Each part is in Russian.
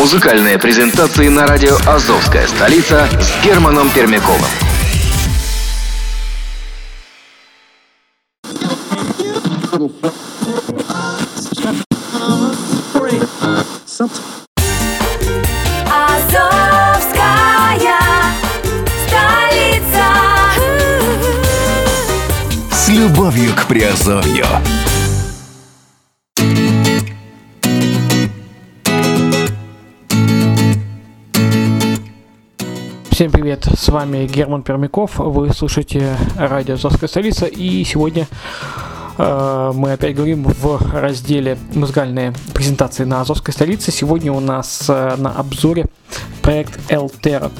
Музыкальные презентации на радио «Азовская столица» с Германом Пермяковым. Азовская столица. С любовью к Приазовью. Всем привет, с вами Герман Пермяков, вы слушаете радио «Азовская столица» и сегодня мы опять говорим в разделе «Музыкальные презентации на Азовской столице». Сегодня у нас э, на обзоре проект Eltera.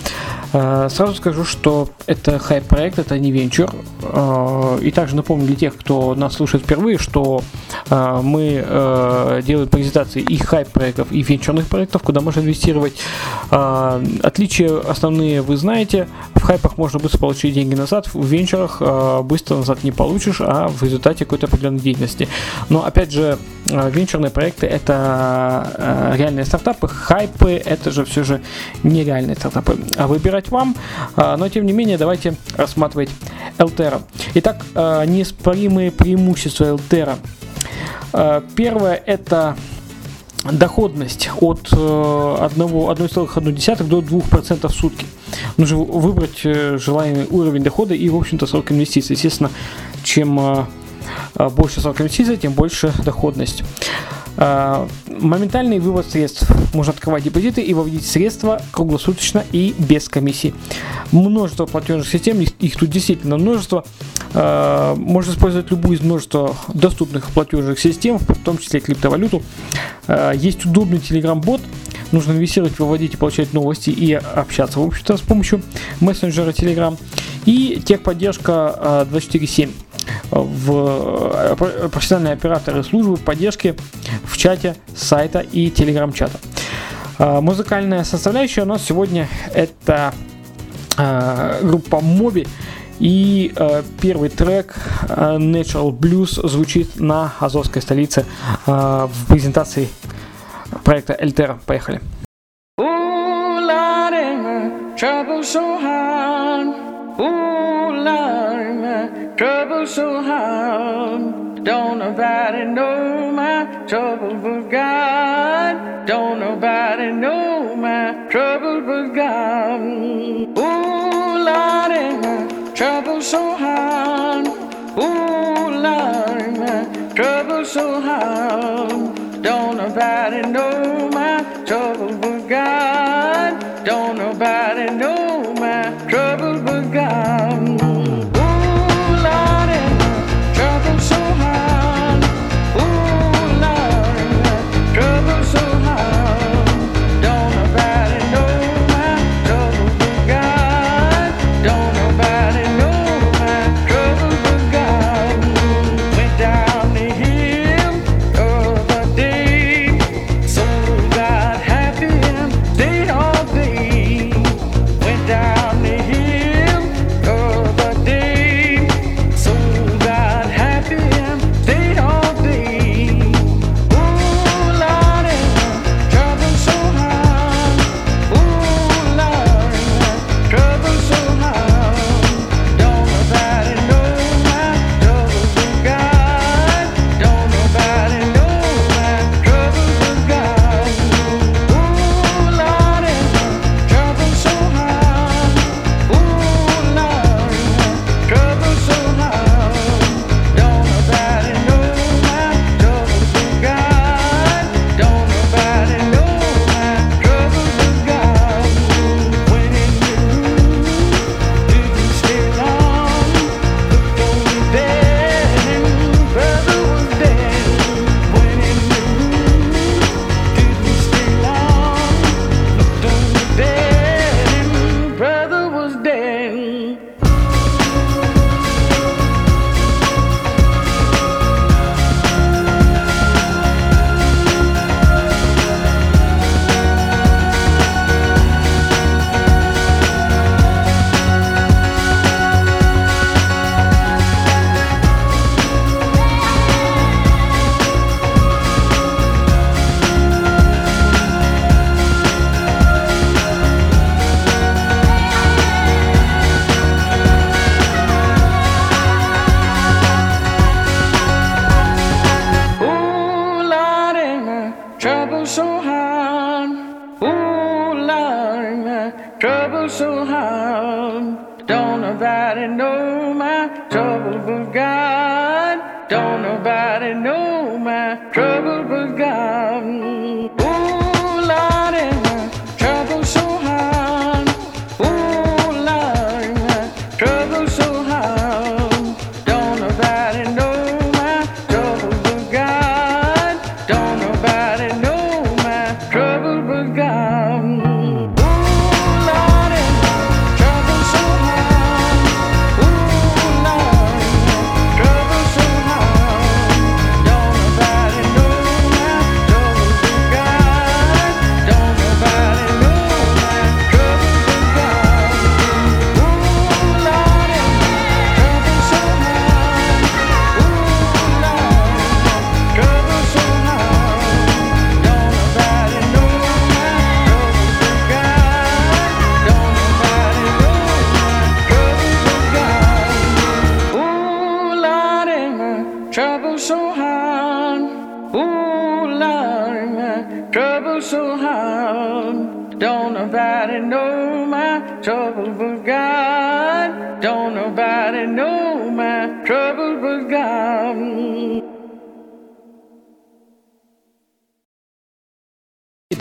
Э, Сразу скажу, что это хайп-проект, это не венчур. Э, И также напомню для тех, кто нас слушает впервые, что э, мы э, делаем презентации и хайп-проектов, и венчурных проектов, куда можно инвестировать. Э, Отличия основные вы знаете. В хайпах можно быстро получить деньги назад, в венчурах э, быстро назад не получишь, а в результате какой-то определенной деятельности. Но опять же, э, венчурные проекты это э, реальные стартапы, хайпы это же все же нереальные стартапы. А выбирать вам, а, но тем не менее давайте рассматривать Элтера. Итак, неоспоримые преимущества. А, Первое это доходность от э, 1, 1,1 до 2% в сутки. Нужно выбрать э, желаемый уровень дохода и, в общем-то, срок инвестиций. Естественно, чем э, э, больше срок инвестиций, тем больше доходность. А, Моментальный вывод средств. Можно открывать депозиты и выводить средства круглосуточно и без комиссий. Множество платежных систем, их, их тут действительно множество. А, Можно использовать любую из множества доступных платежных систем, в том числе криптовалюту. Есть удобный телеграм-бот. Нужно инвестировать, выводить и получать новости и общаться, в общем-то, с помощью мессенджера Telegram. И техподдержка а, 24.7 в э, про- профессиональные операторы службы поддержки в чате сайта и телеграм-чата. А, Музыкальная составляющая у нас сегодня это а, группа Моби. И э, первый трек э, Natural Blues звучит на Азовской столице э, в презентации проекта Эльтера. Поехали. Ooh, Lordy, my trouble so hard. Ooh, trouble so hard. Don't nobody know my trouble but God. Don't nobody know my trouble but God. Ooh, Lordy, my trouble so hard. Ooh, Lordy, my trouble so hard. Don't nobody know my trouble but God.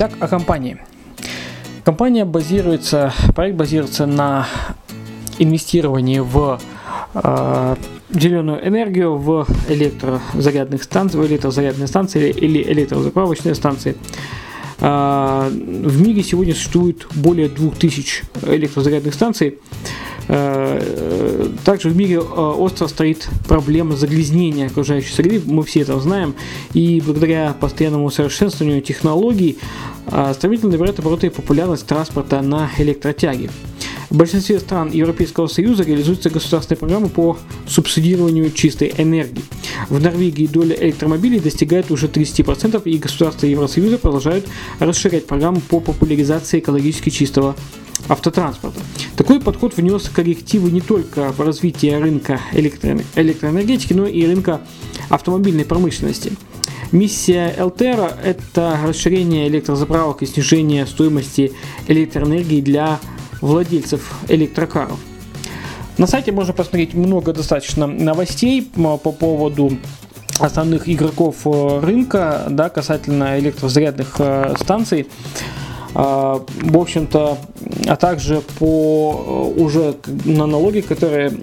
Итак, о компании. Компания базируется, проект базируется на инвестировании в э, зеленую энергию, в электрозарядных станциях, в электрозарядные станции или электрозаправочные станции. Э, в мире сегодня существует более 2000 электрозарядных станций. Также в мире э, остро стоит проблема загрязнения окружающей среды, мы все это знаем, и благодаря постоянному усовершенствованию технологий э, стремительно набирает обороты популярность транспорта на электротяге. В большинстве стран Европейского Союза реализуются государственные программы по субсидированию чистой энергии. В Норвегии доля электромобилей достигает уже 30%, и государства Евросоюза продолжают расширять программы по популяризации экологически чистого автотранспорта. Такой подход внес коррективы не только в развитие рынка электро- электроэнергетики, но и рынка автомобильной промышленности. Миссия Элтера – это расширение электрозаправок и снижение стоимости электроэнергии для владельцев электрокаров. На сайте можно посмотреть много достаточно новостей по поводу основных игроков э, рынка, да, касательно электрозарядных э, станций. А, В общем-то, а также по э, уже на налоги, которые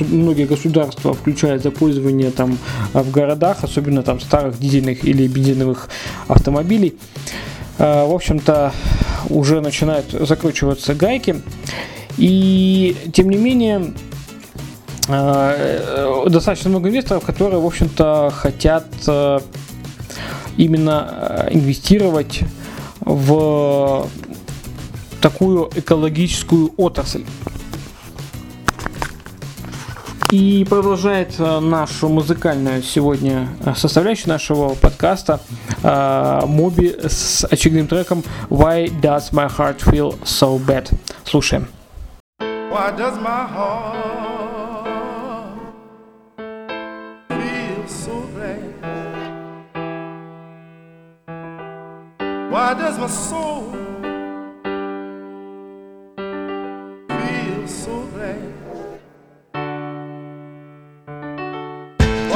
многие государства включают за пользование там в городах, особенно там старых дизельных или бензиновых автомобилей. Э, В общем-то, уже начинают закручиваться гайки. И тем не менее, э, э, достаточно много инвесторов, которые, в общем-то, хотят э, именно инвестировать в такую экологическую отрасль. И продолжает нашу музыкальную сегодня э, составляющую нашего подкаста э, Моби с очередным треком Why Does My Heart Feel So Bad. Слушаем. Why does my heart feel so bad? Why does my soul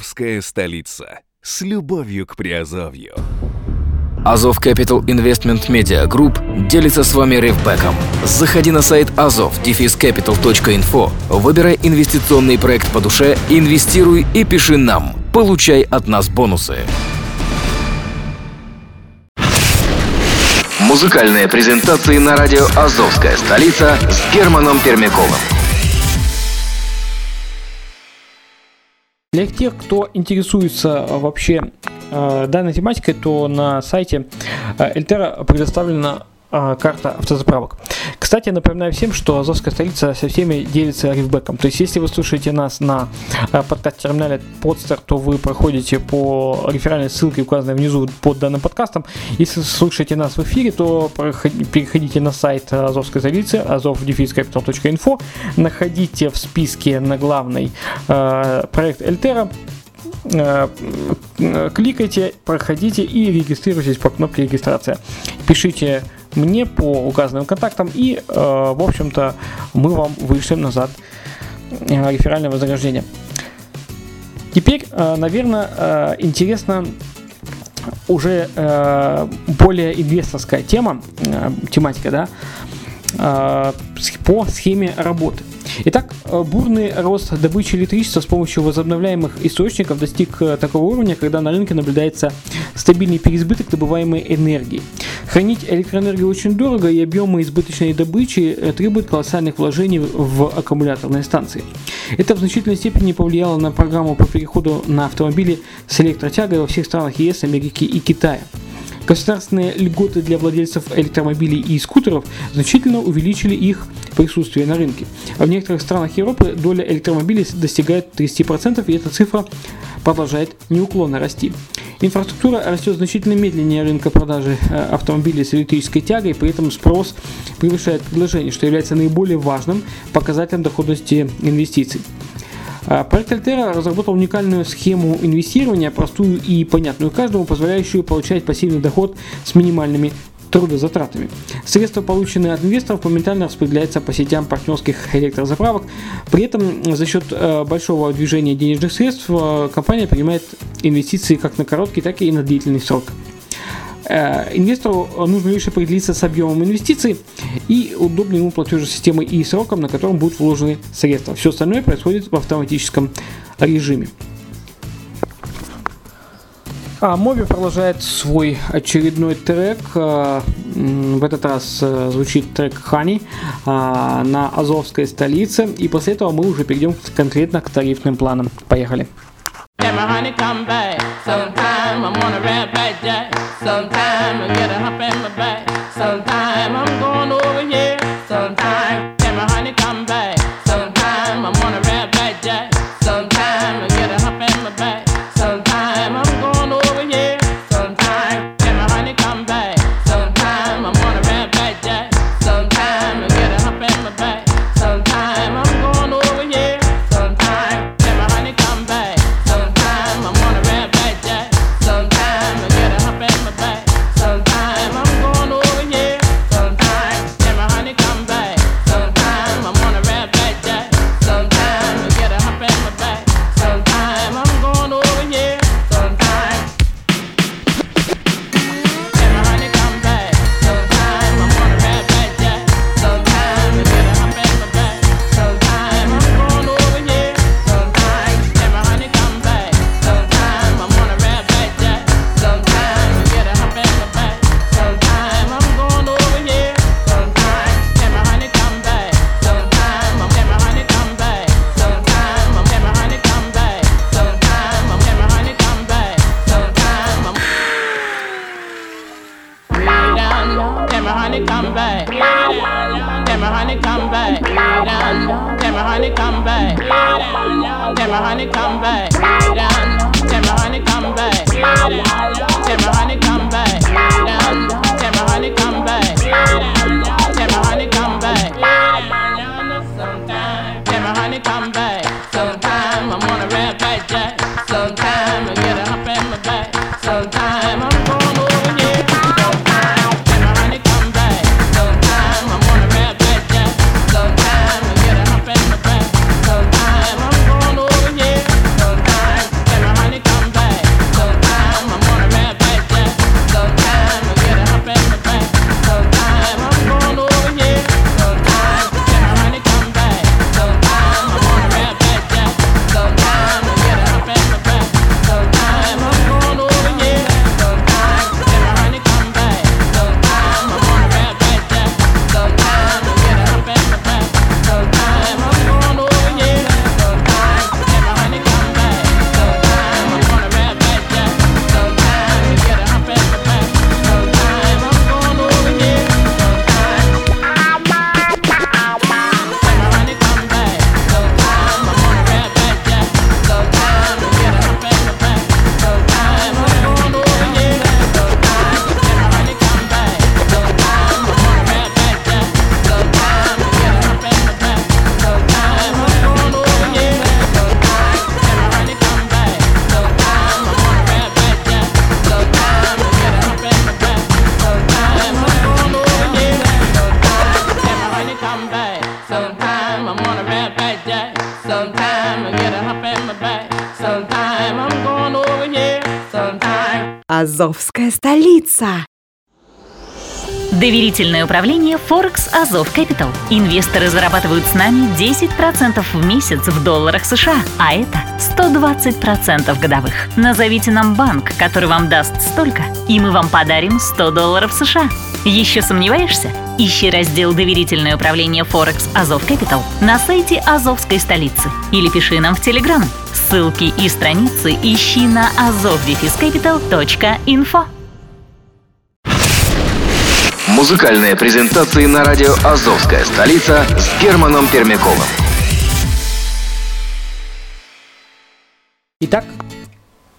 Азовская столица. С любовью к Приазовью. Азов Capital Investment Media Group делится с вами ревбеком. Заходи на сайт azov capital.info, выбирай инвестиционный проект по душе, инвестируй и пиши нам. Получай от нас бонусы. Музыкальные презентации на радио «Азовская столица» с Германом Пермяковым. Для тех, кто интересуется э, вообще э, данной тематикой, то на сайте э, Эльтера предоставлена карта автозаправок. Кстати, напоминаю всем, что Азовская столица со всеми делится рифбеком. То есть, если вы слушаете нас на э, подкаст-терминале Podster, то вы проходите по реферальной ссылке, указанной внизу под данным подкастом. Если слушаете нас в эфире, то переходите на сайт Азовской столицы, azov-capital.info, находите в списке на главный э, проект Эльтера, э, кликайте, проходите и регистрируйтесь по кнопке регистрация. Пишите мне по указанным контактам и, э, в общем-то, мы вам вышлем назад э, реферальное вознаграждение. Теперь, э, наверное, интересно уже более инвесторская тема, тематика, да, по схеме работы. Итак, бурный рост добычи электричества с помощью возобновляемых источников достиг такого уровня, когда на рынке наблюдается стабильный переизбыток добываемой энергии. Хранить электроэнергию очень дорого, и объемы избыточной добычи э, требуют колоссальных вложений в аккумуляторные станции. Это в значительной степени повлияло на программу по переходу на автомобили с электротягой во всех странах ЕС, Америки и Китая. Государственные льготы для владельцев электромобилей и скутеров значительно увеличили их присутствие на рынке. А в некоторых странах Европы доля электромобилей достигает 30%, и эта цифра продолжает неуклонно расти. Инфраструктура растет значительно медленнее рынка продажи э, автомобилей с электрической тягой, при этом спрос превышает предложение, что является наиболее важным показателем доходности инвестиций. А, Проект Альтера разработал уникальную схему инвестирования, простую и понятную каждому, позволяющую получать пассивный доход с минимальными трудозатратами. Средства, полученные от инвесторов, моментально распределяются по сетям партнерских электрозаправок. При этом за счет э, большого движения денежных средств э, компания принимает инвестиции как на короткий, так и на длительный срок. Э, Инвестору нужно лишь определиться с объемом инвестиций и удобной ему платежной системой и сроком, на котором будут вложены средства. Все остальное происходит в автоматическом режиме. А Моби продолжает свой очередной трек. М, В этот раз э, звучит трек а, на Азовской столице. И после этого мы уже перейдем конкретно к тарифным планам. Поехали. My honey come back. Sometime I'm on a red back jack. Sometime I get a hump in my back. Sometime I'm going over here. Sometime столица. Доверительное управление Forex Азов Capital. Инвесторы зарабатывают с нами 10% в месяц в долларах США, а это 120% годовых. Назовите нам банк, который вам даст столько, и мы вам подарим 100 долларов США. Еще сомневаешься? Ищи раздел «Доверительное управление Forex Азов Capital» на сайте Азовской столицы или пиши нам в Телеграм. Ссылки и страницы ищи на azovdefiscapital.info. Музыкальные презентации на радио «Азовская столица» с Германом Пермяковым. Итак,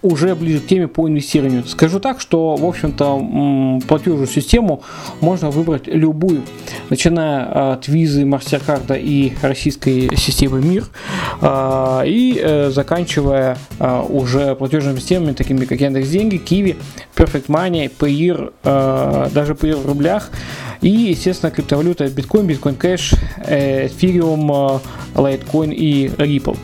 уже ближе к теме по инвестированию. Скажу так, что, в общем-то, платежную систему можно выбрать любую, начиная от визы, MasterCard и российской системы МИР, а, и э, заканчивая а, уже платежными системами, такими как Яндекс.Деньги, Киви, Perfect Money, Payeer, а, даже Payeer в рублях, и, естественно, криптовалюта биткоин, биткоин кэш, э, эфириум, э, лайткоин и Ripple.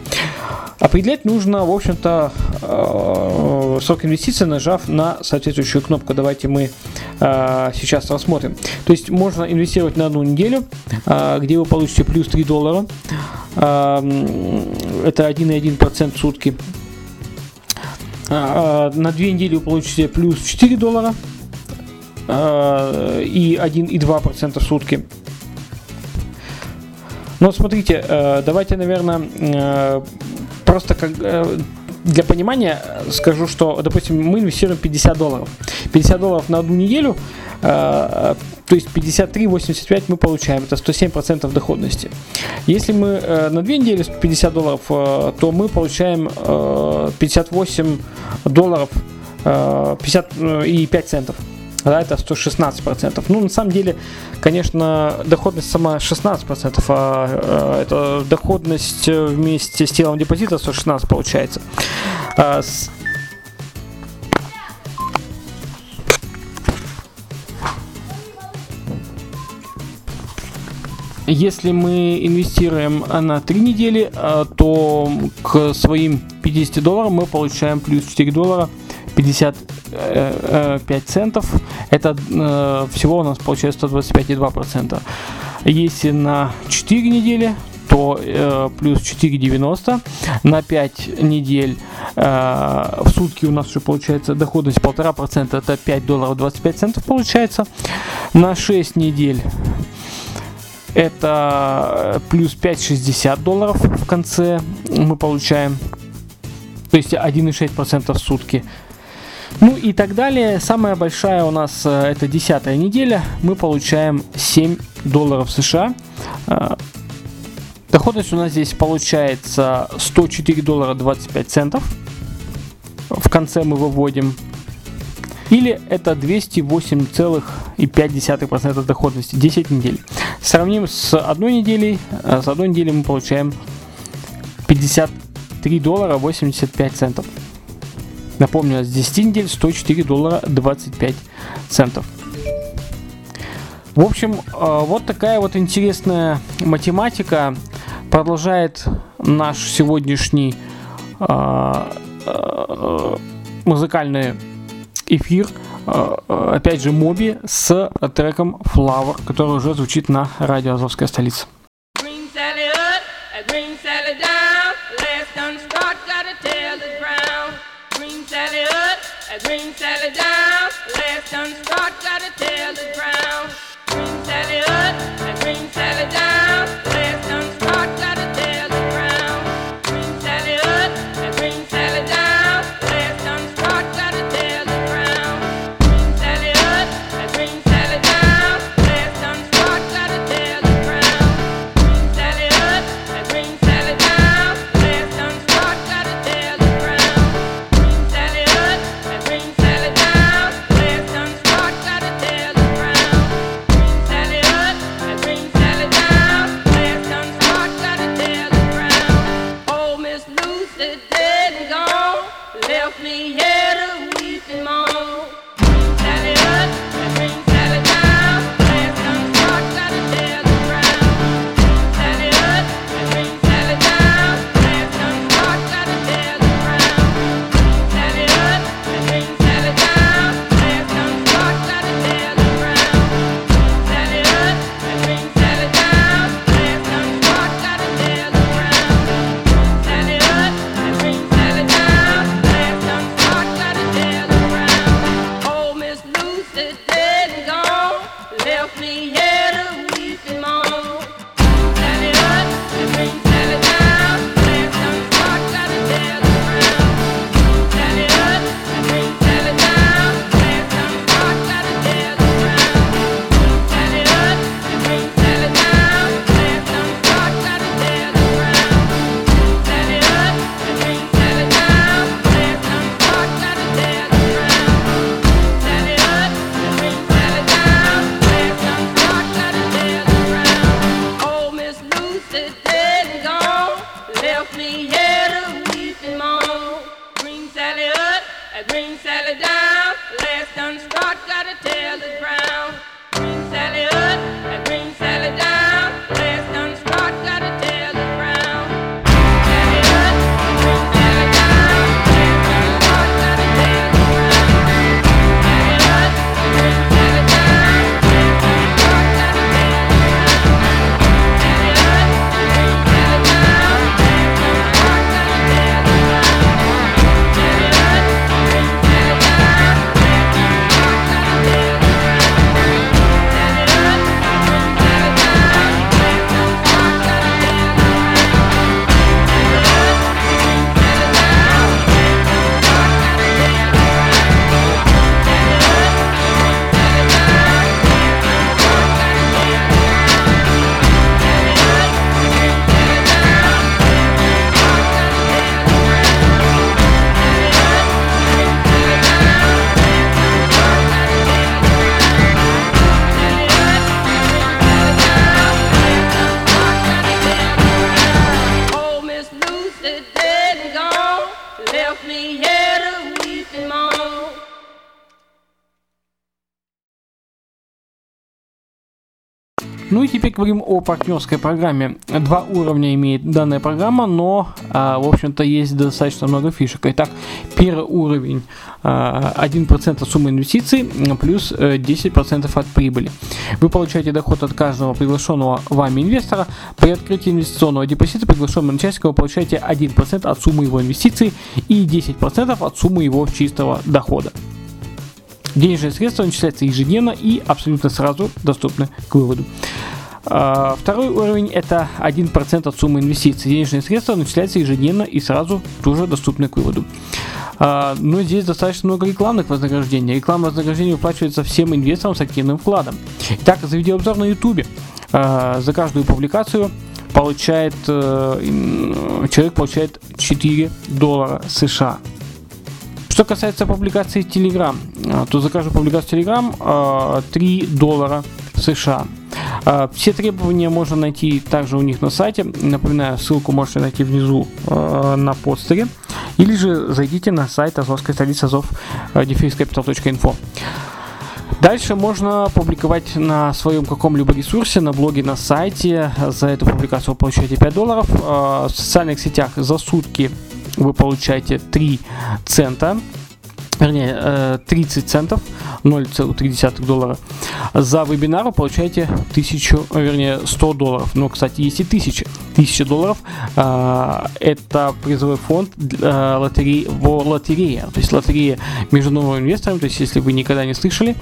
Определять нужно, в общем-то, э, срок инвестиций, нажав на соответствующую кнопку. Давайте мы сейчас рассмотрим. То есть можно инвестировать на одну неделю, где вы получите плюс 3 доллара. Э, м, Это 1,1% в сутки. На две недели вы получите плюс 4 доллара и 1,2% в сутки. Но смотрите, э, давайте, наверное, э, просто как э, для понимания э, скажу, что, допустим, мы инвестируем 50 долларов. 50 долларов на одну неделю, э, то есть 53,85 мы получаем, это 107% доходности. Если мы э, на две недели 50 долларов, э, то мы получаем э, 58 долларов э, 50 и 5 центов. Да, это 116%. Ну, на самом деле, конечно, доходность сама 16%, а э, это доходность э, вместе с телом депозита 116 получается. А, с- Если мы инвестируем а, на 3 недели, а, то к своим 50 долларам мы получаем плюс 4 доллара 55 центов. Это э, всего у нас получается 125,2%. Если на 4 недели, то э, плюс 4,90. На 5 недель э, в сутки у нас уже получается доходность 1,5%. Это 5 долларов 25 центов получается. На 6 недель это э, плюс 5,60 долларов в конце мы получаем. То есть 1,6% в сутки. Ну и так далее. Самая большая у нас э, это десятая неделя. Мы получаем 7 долларов США. Э, Доходность у нас здесь получается 104 доллара 25 центов. В конце мы выводим. Или это 208,5% доходности 10 недель. Сравним с одной неделей. Э, С одной неделей мы получаем 53 доллара 85 центов. Напомню, с 10 недель 104 доллара 25 центов. В общем, э, вот такая вот интересная математика продолжает наш сегодняшний э, э, музыкальный эфир. Опять же, Моби с треком Flower, который уже звучит на радио Азовская столица. yeah. Ну и теперь говорим о партнерской программе. Два уровня имеет данная программа, но, а, в общем-то, есть достаточно много фишек. Итак, первый уровень а, 1% от суммы инвестиций плюс э, 10% от прибыли. Вы получаете доход от каждого приглашенного вами инвестора. При открытии инвестиционного депозита приглашенным участникам вы получаете 1% от суммы его инвестиций и 10% от суммы его чистого дохода. Денежные средства начисляются ежедневно и абсолютно сразу доступны к выводу. А, Второй уровень это 1% от суммы инвестиций. Денежные средства начисляются ежедневно и сразу тоже доступны к выводу. А, Но здесь достаточно много рекламных вознаграждений. Рекламное вознаграждение выплачивается всем инвесторам с активным вкладом. Итак, за видеообзор на YouTube а, за каждую публикацию получает э, человек получает 4 доллара США. Что касается публикации Telegram, а, то за каждую публикацию Telegram а, 3 доллара США. А, Все требования можно найти также у них на сайте. Напоминаю, ссылку можете найти внизу на постере. Или же зайдите на сайт Азовской столицы Азов defensecapital.info. Дальше можно публиковать на своем каком-либо ресурсе, на блоге, на сайте. За эту публикацию вы получаете 5 долларов. В социальных сетях за сутки вы получаете 3 цента. Вернее, э, 30 центов, 0,3 доллара. За вебинар вы получаете 1000, э, вернее, 100 долларов. Но, кстати, есть и 1000. 1000 долларов а, это призовой фонд для лотереи, во лотерея. То есть лотерея между новыми инвесторами. То есть, если вы никогда не слышали,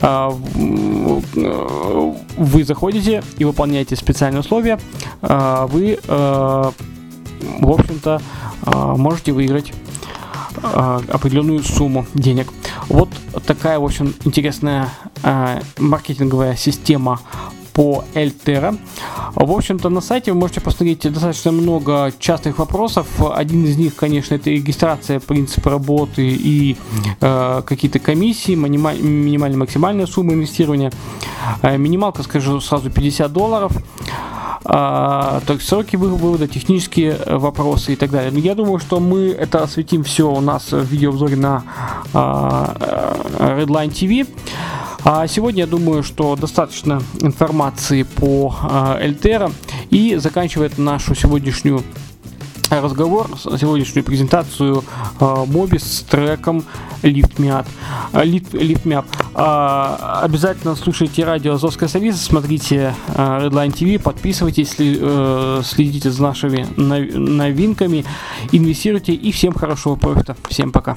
в- э, вы заходите и выполняете специальные условия, вы, э, в общем-то, а, можете выиграть а, определенную сумму денег. Вот такая, в общем, интересная а, маркетинговая система по Эльтера. В общем-то, на сайте вы можете посмотреть достаточно много частых вопросов. Один из них, конечно, это регистрация, принцип работы и э, какие-то комиссии, минималь- минимальная максимальная сумма инвестирования. Э, минималка, скажу сразу, 50 долларов. А, сроки вы- вывода, технические э, вопросы и так далее. Но я думаю, что мы это осветим все у нас в видеообзоре на а, э, Redline TV. А сегодня я думаю, что достаточно информации по а, и заканчивает нашу сегодняшнюю разговор, сегодняшнюю презентацию а, Моби с треком Lift Me Up. А, Lift, Lift Me Up. А, обязательно слушайте радио Азовская столица, смотрите а, Redline TV, подписывайтесь, э, следите за нашими нов- новинками, инвестируйте и всем хорошего профита. Всем пока.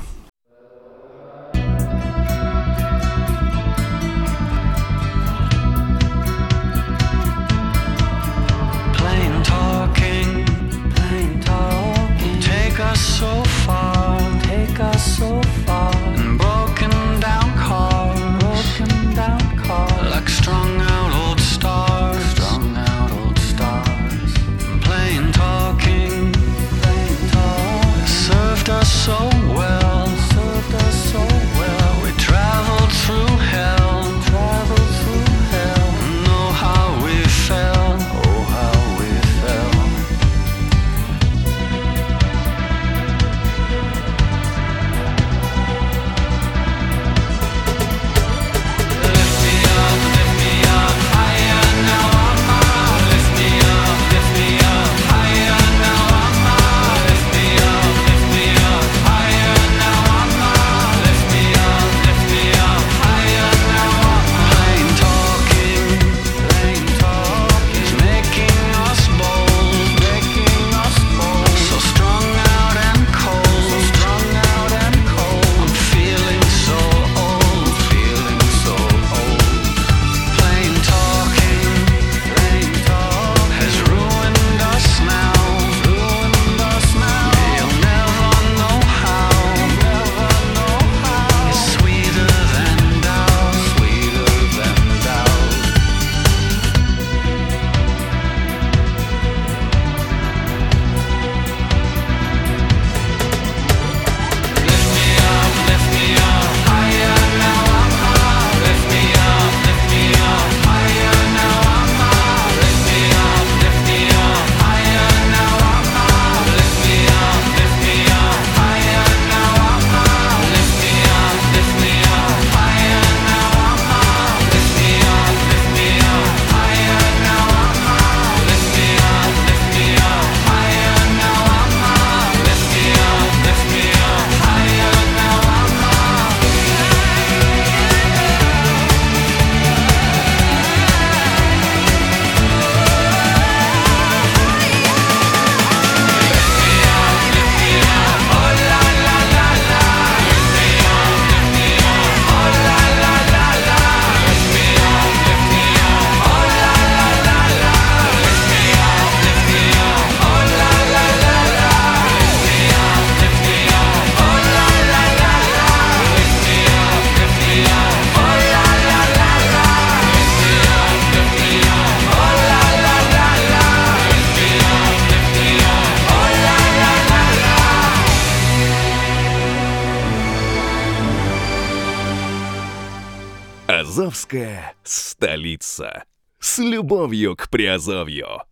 Азовская столица. С любовью к Приазовью.